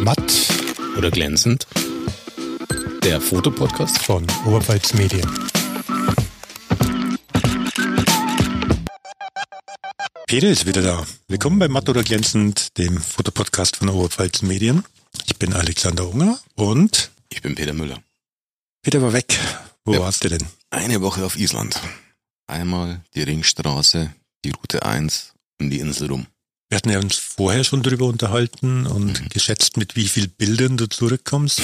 Matt oder glänzend. Der Fotopodcast von Oberpfalz Medien. Peter ist wieder da. Willkommen bei Matt oder glänzend, dem Fotopodcast von Oberpfalz Medien. Ich bin Alexander Unger und ich bin Peter Müller. Peter war weg. Wo ja. warst du denn? Eine Woche auf Island. Einmal die Ringstraße, die Route 1 und die Insel rum. Wir hatten ja uns vorher schon darüber unterhalten und mhm. geschätzt, mit wie viel Bildern du zurückkommst.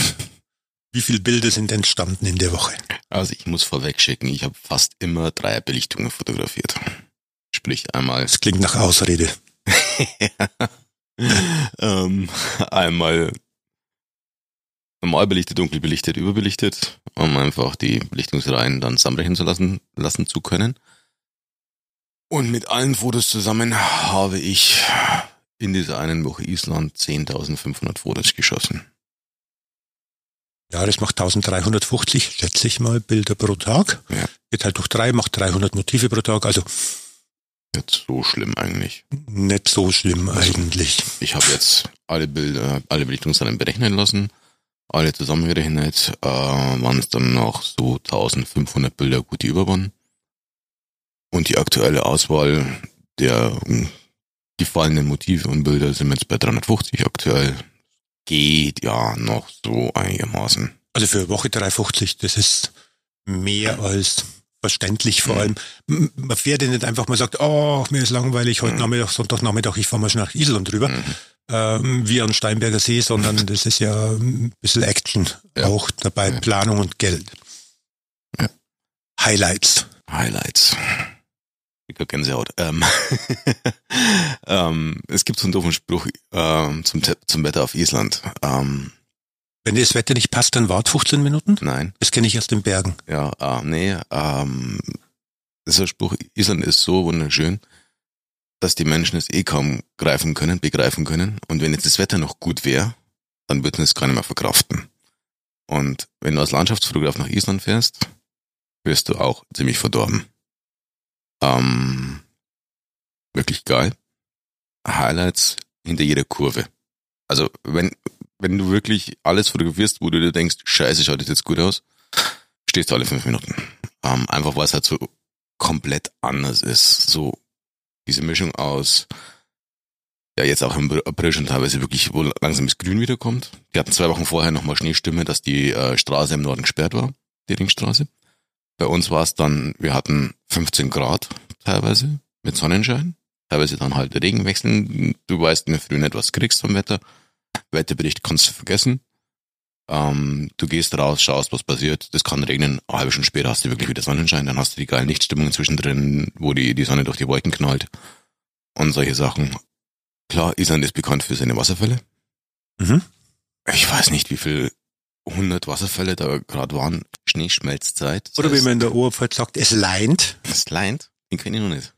Wie viele Bilder sind entstanden in der Woche? Also ich muss vorweg schicken, ich habe fast immer drei Belichtungen fotografiert. Sprich einmal. Das klingt nach Ausrede. ähm, einmal normal belichtet, dunkel belichtet, überbelichtet, um einfach die Belichtungsreihen dann zusammenbrechen zu lassen, lassen zu können. Und mit allen Fotos zusammen habe ich in dieser einen Woche Island 10.500 Fotos geschossen. Ja, das macht 1350, schätze ich mal, Bilder pro Tag. Ja. Geht halt durch drei, macht 300 Motive pro Tag, also. Nicht so schlimm eigentlich. Nicht so schlimm also, eigentlich. Ich habe jetzt alle Bilder, alle Belichtungsreihen berechnen lassen, alle zusammengerechnet, äh, waren es dann noch so 1500 Bilder gut über waren. Und die aktuelle Auswahl der ähm, gefallenen Motive und Bilder sind jetzt bei 350 aktuell. Geht ja noch so einigermaßen. Also für Woche 350, das ist mehr als verständlich vor allem. Man fährt ja nicht einfach mal sagt, oh, mir ist langweilig, heute mhm. Nachmittag, Sonntagnachmittag, ich fahre mal schnell nach Island drüber, mhm. ähm, wie an Steinberger See, sondern das ist ja ein bisschen Action ja. auch dabei, ja. Planung und Geld. Ja. Highlights. Highlights. Ich Gänsehaut. Ähm, ähm, es gibt so einen doofen Spruch ähm, zum, zum Wetter auf Island. Ähm, Wenn dir das Wetter nicht passt, dann wart 15 Minuten? Nein. Das kenne ich aus den Bergen. Ja, äh, nee. Ähm, dieser Spruch, Island ist so wunderschön, dass die Menschen es eh kaum greifen können, begreifen können. Und wenn jetzt das Wetter noch gut wäre, dann würden sie es gar nicht mehr verkraften. Und wenn du als Landschaftsfotograf nach Island fährst, wirst du auch ziemlich verdorben. Ähm, wirklich geil. Highlights hinter jeder Kurve. Also wenn, wenn du wirklich alles fotografierst, wo du dir denkst, scheiße, schaut das jetzt gut aus, stehst du alle fünf Minuten. Ähm, einfach weil es halt so komplett anders ist. So diese Mischung aus, ja jetzt auch im April schon teilweise wirklich, wo langsam das Grün wiederkommt. Die hatten zwei Wochen vorher nochmal Schneestimme, dass die äh, Straße im Norden gesperrt war, die Ringstraße. Bei uns war es dann, wir hatten 15 Grad teilweise mit Sonnenschein, teilweise dann halt Regen wechseln. Du weißt in der Früh nicht, was du kriegst vom Wetter. Wetterbericht kannst du vergessen. Ähm, du gehst raus, schaust, was passiert. Das kann regnen. Eine halbe Stunde später hast du wirklich wieder Sonnenschein. Dann hast du die geilen Lichtstimmungen zwischendrin, wo die, die Sonne durch die Wolken knallt. Und solche Sachen. Klar, Island ist bekannt für seine Wasserfälle. Mhm. Ich weiß nicht, wie viel 100 Wasserfälle da gerade waren, Schneeschmelzzeit. Das Oder wie man in der Oberpfalz sagt, es leint. Es leint? Den kenne ich noch nicht.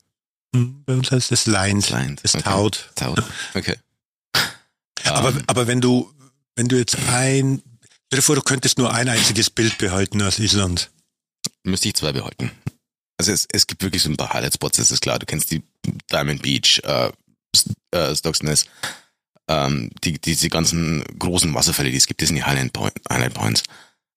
Hm, bei uns heißt es leint. Es leint. Es okay. taut. Taut. Okay. aber, um. Ähm. aber wenn du, wenn du jetzt ein, stell dir vor, du könntest nur ein einziges Bild behalten aus Island. Müsste ich zwei behalten. Also es, es gibt wirklich so ein paar Highlight-Spots, das ist klar. Du kennst die Diamond Beach, äh, äh, Stocks Nest, ähm, die, diese ganzen großen Wasserfälle, die es gibt, das sind die Highlight, Point, Highlight Points.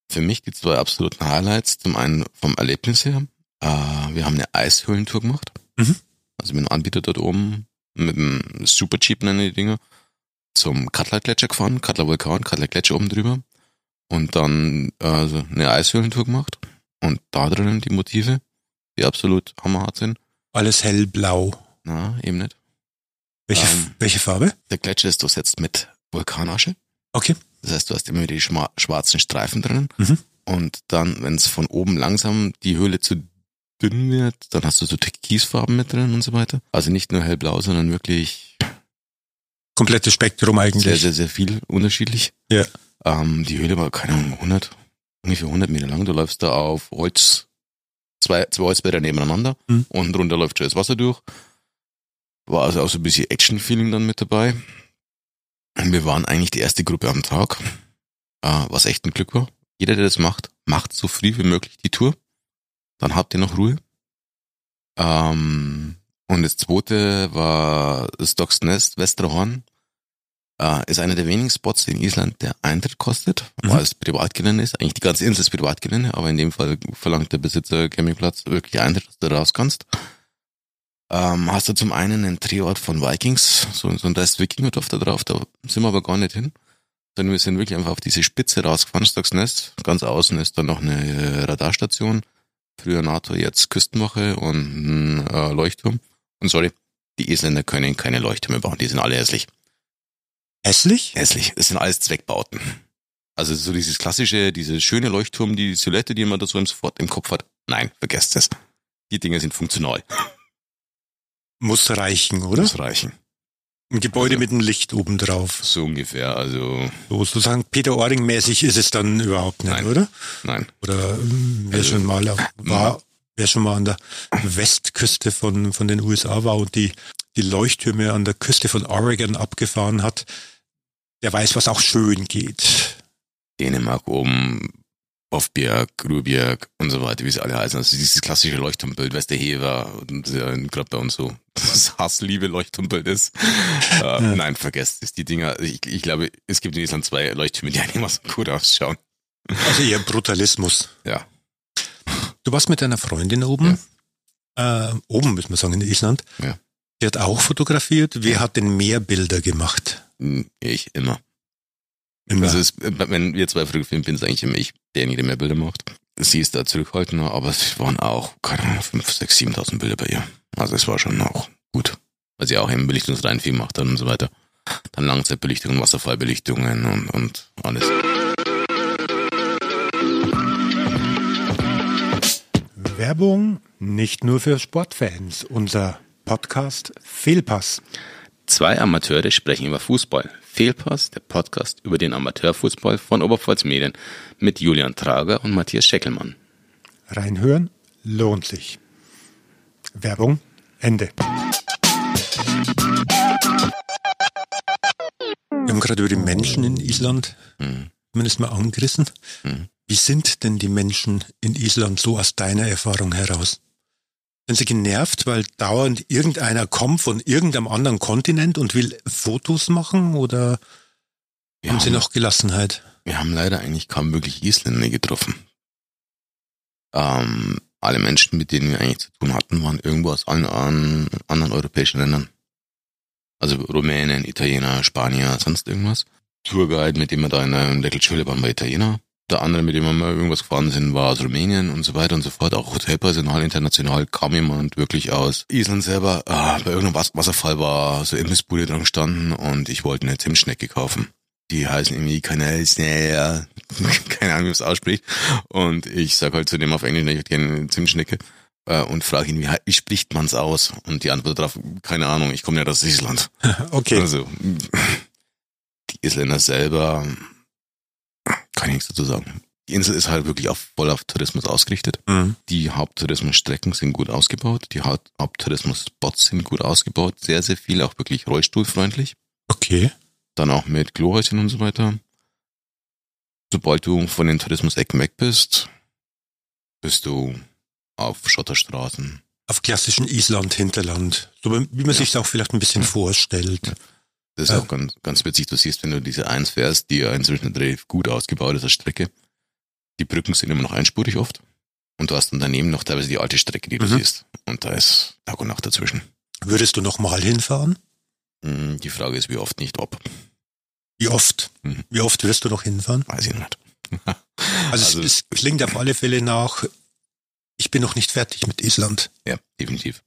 Für mich die zwei absoluten Highlights. Zum einen vom Erlebnis her. Äh, wir haben eine Eishöhlentour gemacht. Mhm. Also mit einem Anbieter dort oben, mit einem Super Cheap nennen die Dinger, zum Cutler Gletscher gefahren, Cutler Vulkan, Cutler Gletscher oben drüber. Und dann also eine Eishöhlentour gemacht. Und da drinnen die Motive, die absolut hammerhart sind. Alles hellblau. Na, eben nicht. Welche, ähm, welche Farbe? Der Gletscher ist durchsetzt mit Vulkanasche. Okay. Das heißt, du hast immer wieder die schwarzen Streifen drin. Mhm. Und dann, wenn es von oben langsam die Höhle zu dünn wird, dann hast du so Türkisfarben mit drin und so weiter. Also nicht nur hellblau, sondern wirklich komplettes Spektrum eigentlich. Sehr, sehr, sehr viel unterschiedlich. Ja. Ähm, die Höhle war, keine Ahnung, 100, ungefähr 100 Meter lang. Du läufst da auf Holz, zwei, zwei Holzbäder nebeneinander mhm. und drunter läuft schon das Wasser durch. War also auch so ein bisschen Action-Feeling dann mit dabei. Wir waren eigentlich die erste Gruppe am Tag, äh, was echt ein Glück war. Jeder, der das macht, macht so früh wie möglich die Tour. Dann habt ihr noch Ruhe. Ähm, und das zweite war Stocks Nest, Westerhorn. Äh, ist einer der wenigen Spots in Island, der Eintritt kostet, Mhm. weil es Privatgelände ist. Eigentlich die ganze Insel ist Privatgelände, aber in dem Fall verlangt der Besitzer Campingplatz wirklich Eintritt, dass du raus kannst. Ähm, hast du zum einen einen Drehort von Vikings, so, so ein Rest Wikingerdorf da drauf, da sind wir aber gar nicht hin. Sondern wir sind wirklich einfach auf diese Spitze rausgefahren, Stocksnest. Ganz außen ist dann noch eine äh, Radarstation. Früher NATO, jetzt Küstenwache und ein äh, Leuchtturm. Und sorry, die Isländer können keine Leuchttürme bauen, die sind alle hässlich. Hässlich? Hässlich, es sind alles Zweckbauten. Also so dieses klassische, diese schöne Leuchtturm, die Silhouette, die man da so im, sofort im Kopf hat. Nein, vergesst es. Die Dinge sind funktional. Muss reichen, oder? Das reichen. Ein Gebäude Also- mit einem Licht oben drauf. So ungefähr, also So sozusagen Peter Oring mäßig ist es dann überhaupt nicht, Nein. oder? nein. Oder ähm, wer Also, schon mal auf, war, wer schon mal an der Westküste von, von den USA war und die, die Leuchttürme an der Küste von Oregon abgefahren hat, der weiß, was auch schön geht. Dänemark oben, Hofbjerg, Rubjerg und so weiter, wie sie alle heißen. Also dieses klassische Leuchtturmbild, Westerhever und ja, gerade bei uns so das Hassliebe Leuchtturmbild ist. Äh, Nein, vergesst es. Die Dinger, ich, ich glaube, es gibt in Island zwei Leuchttürme, die einigermaßen gut ausschauen. Also eher Brutalismus. Ja. Du warst mit deiner Freundin oben, äh, oben müssen wir sagen, in Island. Ja. Die hat auch fotografiert. Wer hat denn mehr Bilder gemacht? Ich immer. Immer. Also es, wenn wir zwei fotografieren, bin es eigentlich immer ich, derjenige, der mehr Bilder macht. Sie ist da zurückhaltender, aber es waren auch, keine Ahnung, 5, 6, 7.000 Bilder bei ihr. Also es war schon auch gut. Weil sie auch eben Belichtungsreihen viel macht dann und so weiter. Dann Langzeitbelichtungen, Wasserfallbelichtungen und, und alles. Werbung nicht nur für Sportfans. Unser Podcast Fehlpass. Zwei Amateure sprechen über Fußball. Fehlpass, der Podcast über den Amateurfußball von Oberpfalz Medien mit Julian Trager und Matthias Scheckelmann. Reinhören lohnt sich. Werbung Ende. Wir haben gerade über die Menschen in Island Mhm. zumindest mal angerissen. Mhm. Wie sind denn die Menschen in Island so aus deiner Erfahrung heraus? Sind sie genervt, weil dauernd irgendeiner kommt von irgendeinem anderen Kontinent und will Fotos machen oder Wir haben sie haben, noch Gelassenheit? wir haben leider eigentlich kaum wirklich Isländer getroffen. Ähm, alle Menschen, mit denen wir eigentlich zu tun hatten, waren irgendwo aus allen an, anderen europäischen Ländern. Also Rumänen, Italiener, Spanier, sonst irgendwas. Tourguide, mit dem wir da in der Little Schule waren, war Italiener. Der andere, mit dem wir mal irgendwas gefahren sind, war aus Rumänien und so weiter und so fort. Auch Hotelpersonal international kam jemand wirklich aus Island selber. Ah, bei irgendeinem Was- Wasserfall war so Imbissbude dran gestanden und ich wollte eine Zimtschnecke kaufen. Die heißen irgendwie Kanälsnäher, keine Ahnung, wie man es ausspricht. Und ich sag halt zu dem auf Englisch, ich hätte gerne eine Zimtschnecke äh, und frage ihn, wie, wie spricht man's aus? Und die Antwort darauf, keine Ahnung, ich komme ja aus Island. Okay. Also, die Isländer selber, kann ich nichts dazu sagen. Die Insel ist halt wirklich auf, voll auf Tourismus ausgerichtet. Mhm. Die Haupttourismusstrecken sind gut ausgebaut. Die Haupt Haupttourismusspots sind gut ausgebaut. Sehr, sehr viel, auch wirklich rollstuhlfreundlich. Okay. Dann auch mit Klohäuschen und so weiter. Sobald du von den Tourismusecken weg bist, bist du auf Schotterstraßen. Auf klassischen Island-Hinterland. So wie man Ja. sich auch vielleicht ein bisschen vorstellt. Das ist Ja. auch ganz, ganz witzig. Du siehst, wenn du diese Eins fährst, die ja inzwischen relativ gut ausgebaut ist als Strecke. Die Brücken sind immer noch einspurig oft. Und du hast dann daneben noch teilweise die alte Strecke, die du Mhm. siehst. Und da ist Tag und Nacht dazwischen. Würdest du noch mal hinfahren? Hm, Die Frage ist, wie oft nicht ob. Wie oft? Mhm. Wie oft wirst du noch hinfahren? Weiß ich nicht. Also, Also- es, es klingt auf alle Fälle nach, ich bin noch nicht fertig mit Island. Ja, definitiv.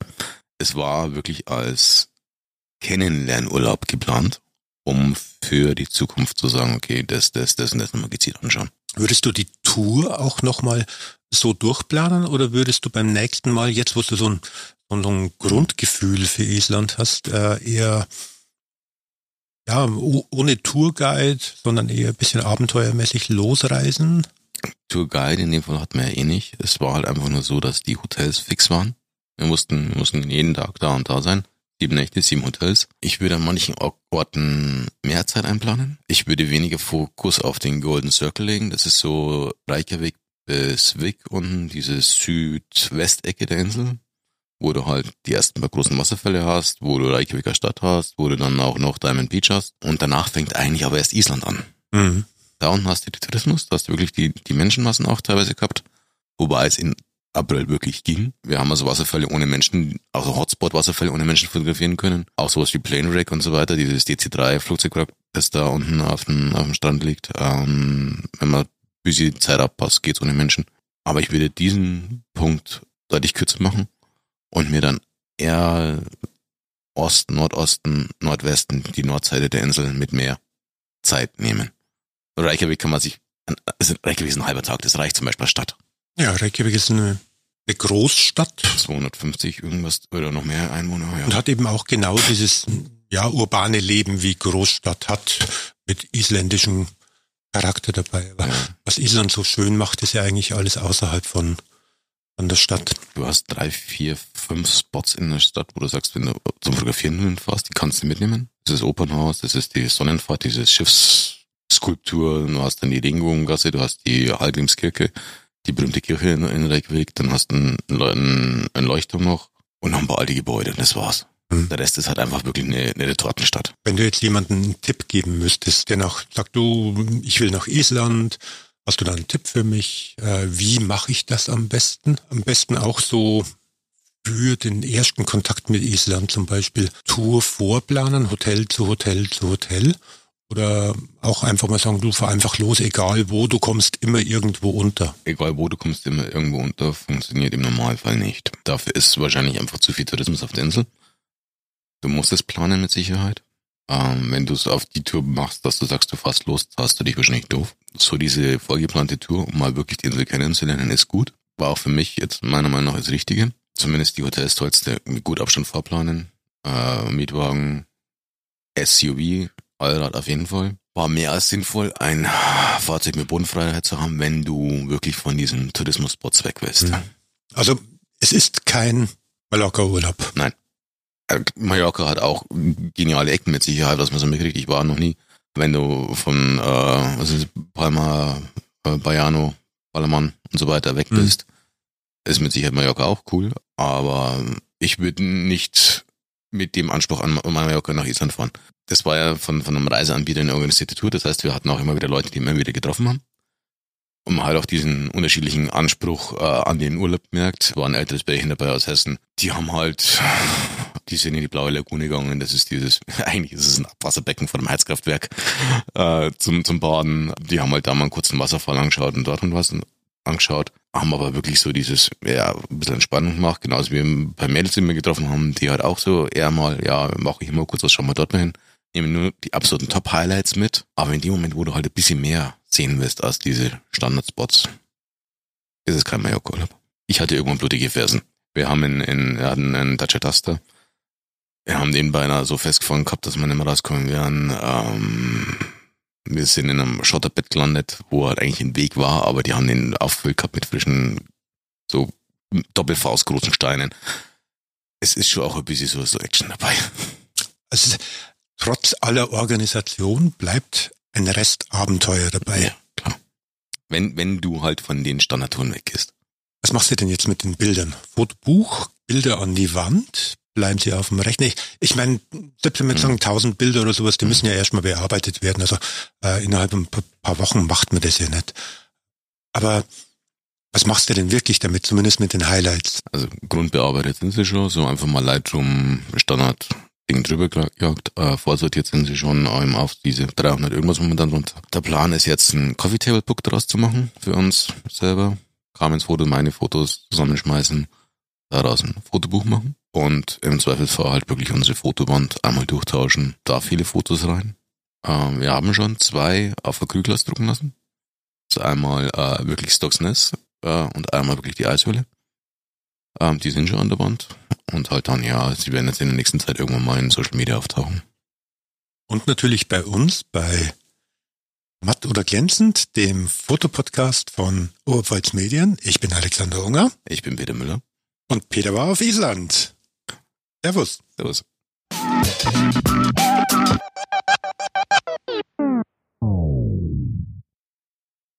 Es war wirklich als Kennenlernurlaub geplant, um für die Zukunft zu sagen, okay, das, das, das und das nochmal gezielt anschauen. Würdest du die Tour auch noch mal so durchplanen oder würdest du beim nächsten Mal, jetzt wo du so ein, so ein Grundgefühl für Island hast, äh, eher ja, ohne Tourguide, sondern eher ein bisschen abenteuermäßig losreisen? Tourguide in dem Fall hatten wir ja eh nicht. Es war halt einfach nur so, dass die Hotels fix waren. Wir mussten, wir mussten jeden Tag da und da sein. Sieben Nächte, sieben Hotels. Ich würde an manchen Orten mehr Zeit einplanen. Ich würde weniger Fokus auf den Golden Circle legen. Das ist so Reykjavik bis Vik unten, diese Südwestecke der Insel. wo du halt die ersten paar großen Wasserfälle hast, wo du Reykjaviker Stadt hast, wo du dann auch noch Diamond Beach hast. Und danach fängt eigentlich aber erst Island an. Mhm. Da unten hast du den Tourismus, da hast du wirklich die, die Menschenmassen auch teilweise gehabt. Wobei es in April wirklich ging. Wir haben also Wasserfälle ohne Menschen, also Hotspot-Wasserfälle ohne Menschen fotografieren können. Auch sowas wie Plane Wreck und so weiter, dieses DC-3-Flugzeugwrack, das da unten auf dem, auf dem Strand liegt. Ähm, wenn man busy Zeit abpasst, geht's ohne Menschen. Aber ich würde diesen Punkt deutlich kürzer machen und mir dann eher Osten, Nordosten, Nordwesten, die Nordseite der Insel mit mehr Zeit nehmen. Reykjavik kann man sich, also Reykjavik ist ein halber Tag, das reicht zum Beispiel als Stadt. Ja, Reykjavik ist eine, eine Großstadt 250 irgendwas oder noch mehr Einwohner, und ja. hat eben auch genau dieses ja urbane Leben wie Großstadt hat mit isländischem Charakter dabei. Aber Ja. was Island so schön macht, ist ja eigentlich alles außerhalb von, von der Stadt. Du hast drei, vier, fünf Spots in der Stadt, wo du sagst, wenn du zum Fotografieren hinfährst, die kannst du mitnehmen. Das ist das Opernhaus, das ist die Sonnenfahrt, diese Schiffsskulptur, du hast dann die Regenbogengasse, du hast die Hallgrimskirche, die berühmte Kirche in, in Reykjavik, dann hast du einen, einen, einen Leuchtturm noch und noch ein paar alte Gebäude und das war's. Hm. Der Rest ist halt einfach wirklich eine, eine Retortenstadt. Wenn du jetzt jemanden einen Tipp geben müsstest, der nach, sagt du, ich will nach Island, hast du da einen Tipp für mich? Äh, wie mache ich das am besten? Am besten auch so für den ersten Kontakt mit Island zum Beispiel Tour vorplanen, Hotel zu Hotel zu Hotel. Oder auch einfach mal sagen, du fahr einfach los, egal wo, du kommst immer irgendwo unter. Egal wo du kommst, immer irgendwo unter, funktioniert im Normalfall nicht. Dafür ist wahrscheinlich einfach zu viel Tourismus auf der Insel. Du musst es planen mit Sicherheit. Ähm, wenn du es auf die Tour machst, dass du sagst, du fährst los, hast du dich wahrscheinlich doof. So diese vorgeplante Tour, um mal wirklich die Insel kennenzulernen, ist gut. War auch für mich jetzt meiner Meinung nach das Richtige. Zumindest die Hotels sollst du gut Abstand vorplanen. Äh, Mietwagen, SUV, Allrad auf jeden Fall. War mehr als sinnvoll, ein Fahrzeug mit Bodenfreiheit zu haben, wenn du wirklich von diesen Tourismusspots weg willst. Mhm. Also es ist kein Mallorca-Urlaub. Äh, Mallorca hat auch geniale Ecken mit Sicherheit, was man so mitkriegt. Ich war noch nie. Wenn du von äh, ist, Palma, äh, Bayano, Ballermann und so weiter weg Mhm. bist, ist mit Sicherheit Mallorca auch cool. Aber ich würde nicht mit dem Anspruch an Mallorca nach Island fahren. Das war ja von, von einem Reiseanbieter eine organisierte Tour. Das heißt, wir hatten auch immer wieder Leute, die immer wieder getroffen haben. Und man halt auch diesen unterschiedlichen Anspruch äh, an den Urlaub merkt. War ein älteres Pärchen dabei aus Hessen. Die haben halt, die sind in die blaue Lagune gegangen. Das ist dieses, eigentlich ist es ein Abwasserbecken von einem Heizkraftwerk äh, zum, zum Baden. Die haben halt da mal einen kurzen Wasserfall angeschaut und dort und was angeschaut. Haben aber wirklich so dieses, ja, ein bisschen Entspannung gemacht. Genauso wie wir bei Mädels, die wir getroffen haben, die halt auch so eher mal, ja, mache ich immer kurz was, schauen wir dort mal hin. Nehmen nur die absoluten Top-Highlights mit. Aber in dem Moment, wo du halt ein bisschen mehr sehen willst als diese Standardspots, ist es kein Mallorca-Urlaub. Ich hatte irgendwann blutige Fersen. Wir haben in, in wir hatten einen Dacia Duster. Wir haben den beinahe so festgefangen gehabt, dass wir nicht mehr rauskommen wären. Ähm, wir sind in einem Schotterbett gelandet, wo halt eigentlich ein Weg war, aber die haben den aufgefüllt gehabt mit frischen, so doppelfaustgroßen Steinen. Es ist schon auch ein bisschen so, so Action dabei. Also trotz aller Organisation bleibt ein Rest Abenteuer dabei. Ja, klar. Wenn, wenn du halt von den Standardtouren weggehst. Was machst du denn jetzt mit den Bildern? Fotobuch, Bilder an die Wand, bleiben sie auf dem Rechner? Ich, ich meine, selbst wenn wir jetzt sagen 1000 Bilder oder sowas, die müssen ja erstmal bearbeitet werden. Also äh, innerhalb ein paar- Wochen macht man das ja nicht. Aber was machst du denn wirklich damit, zumindest mit den Highlights? Also grundbearbeitet sind sie schon, so einfach mal Lightroom Standard Ding drüber gejagt. Äh, vorsortiert sind sie schon ähm, auf diese 300 irgendwas momentan runter. Der Plan ist jetzt ein Coffee Table Book daraus zu machen für uns selber. Carmens Fotos, meine Fotos zusammenschmeißen, daraus ein Fotobuch machen und im Zweifelsfall halt wirklich unsere Fotowand einmal durchtauschen, da viele Fotos rein. Ähm, wir haben schon zwei auf Acrylglas drucken lassen. Das ist einmal äh, wirklich Stuxness äh, und einmal wirklich die Eishöhle. Ähm, die sind schon an der Wand. Und halt dann, ja, sie werden jetzt in der nächsten Zeit irgendwann mal in Social Media auftauchen. Und natürlich bei uns, bei Matt oder Glänzend, dem Fotopodcast von Oberpfalz Medien. Ich bin Alexander Unger Ich bin Peter Müller. und Peter war auf Island. Servus. Servus.